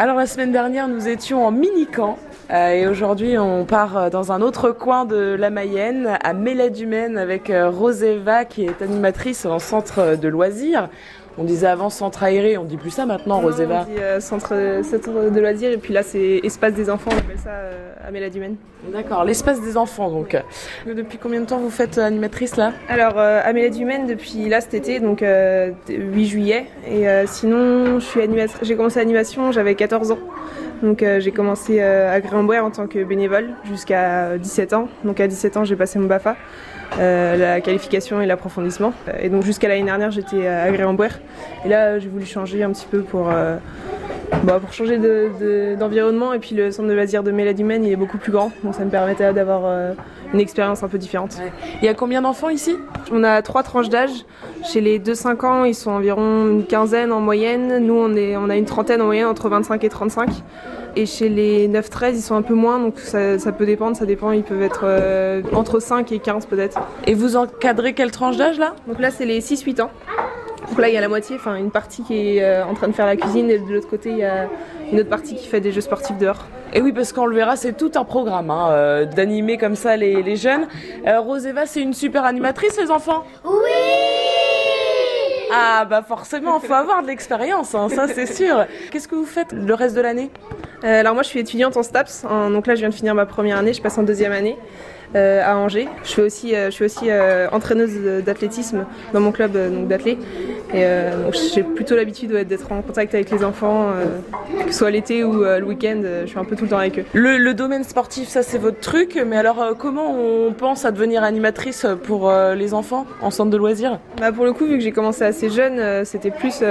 Alors la semaine dernière, nous étions en mini-camp euh, et aujourd'hui, on part euh, dans un autre coin de la Mayenne, à Méladumène, avec euh, Roseva qui est animatrice en centre de loisirs. On disait avant centre aéré, on dit plus ça maintenant, Roseva. On dit euh, centre, centre de loisirs et puis là c'est espace des enfants, on appelle ça euh, à Méladumène. D'accord, l'espace des enfants donc. Depuis combien de temps vous faites animatrice là? Alors euh, à Méladumène depuis là cet été, donc euh, 8 juillet. Et euh, sinon je suis animatrice, j'ai commencé l'animation, j'avais 14 ans. Donc euh, j'ai commencé euh, à Gréambouer en tant que bénévole jusqu'à 17 ans. Donc à 17 ans j'ai passé mon BAFA, euh, la qualification et l'approfondissement. Et donc jusqu'à l'année dernière j'étais à Gréambouer. Et là j'ai voulu changer un petit peu pour, euh, bah, pour changer de- de- d'environnement. et puis le centre de loisirs de Méladumène il est beaucoup plus grand. Donc ça me permettait d'avoir euh, une expérience un peu différente. Il y a combien d'enfants ici? On a trois tranches d'âge. Chez les 2-5 ans, ils sont environ une quinzaine en moyenne. Nous, on, est, on a une trentaine en moyenne, entre 25 et 35. Et chez les 9-13, ils sont un peu moins, donc ça, ça peut dépendre, ça dépend. Ils peuvent être euh, entre 5 et 15 peut-être. Et vous encadrez quelle tranche d'âge là? Donc là, c'est les 6-8 ans. Donc là, il y a la moitié, enfin une partie qui est euh, en train de faire la cuisine, et de l'autre côté, il y a une autre partie qui fait des jeux sportifs dehors. Et oui, parce qu'on le verra, c'est tout un programme hein, euh, d'animer comme ça les, les jeunes. Euh, Roseva, c'est une super animatrice, les enfants? Oui Ah bah forcément, faut avoir de l'expérience, hein, ça c'est sûr. Qu'est-ce que vous faites le reste de l'année? Euh, alors moi je suis étudiante en STAPS, en- donc là je viens de finir ma première année, je passe en deuxième année euh, à Angers. Je fais aussi, euh, je suis aussi euh, entraîneuse d'athlétisme dans mon club euh, donc d'athlé. Et euh, j'ai plutôt l'habitude ouais, d'être en contact avec les enfants, euh, que ce soit l'été ou euh, le week-end, euh, je suis un peu tout le temps avec eux. le, le domaine sportif, ça c'est votre truc, mais alors comment on pense à devenir animatrice pour les enfants en centre de loisirs? Bah, pour le coup, vu que j'ai commencé assez jeune, c'était plus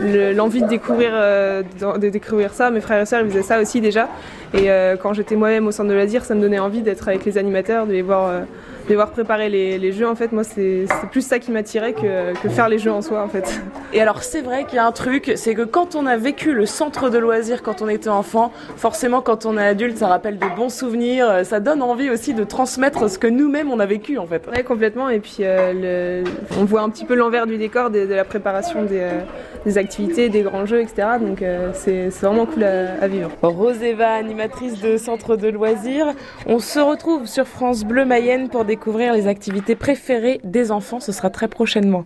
le- l'envie de découvrir, euh, de, de découvrir ça. Mes frères et sœurs ils faisaient ça aussi déjà. Et euh, quand j'étais moi-même au centre de loisirs, ça me donnait envie d'être avec les animateurs, de les voir, euh, de les voir préparer les, les jeux. En fait, moi, c'est plus ça qui m'attirait que, que faire les jeux en soi, en fait. Et alors c'est vrai qu'il y a un truc, c'est que quand on a vécu le centre de loisirs quand on était enfant, forcément quand on est adulte, ça rappelle de bons souvenirs, euh, ça donne envie aussi de transmettre ce que nous-mêmes on a vécu en fait. Ouais, complètement. Et puis, euh, le- on voit un petit peu l'envers du décor de, de la préparation des, euh, des activités, des grands jeux, etc. Donc, euh, c'est vraiment cool à- à vivre. Roseva, animatrice de centre de loisirs. On se retrouve sur France Bleu Mayenne pour découvrir les activités préférées des enfants. Ce sera très prochainement.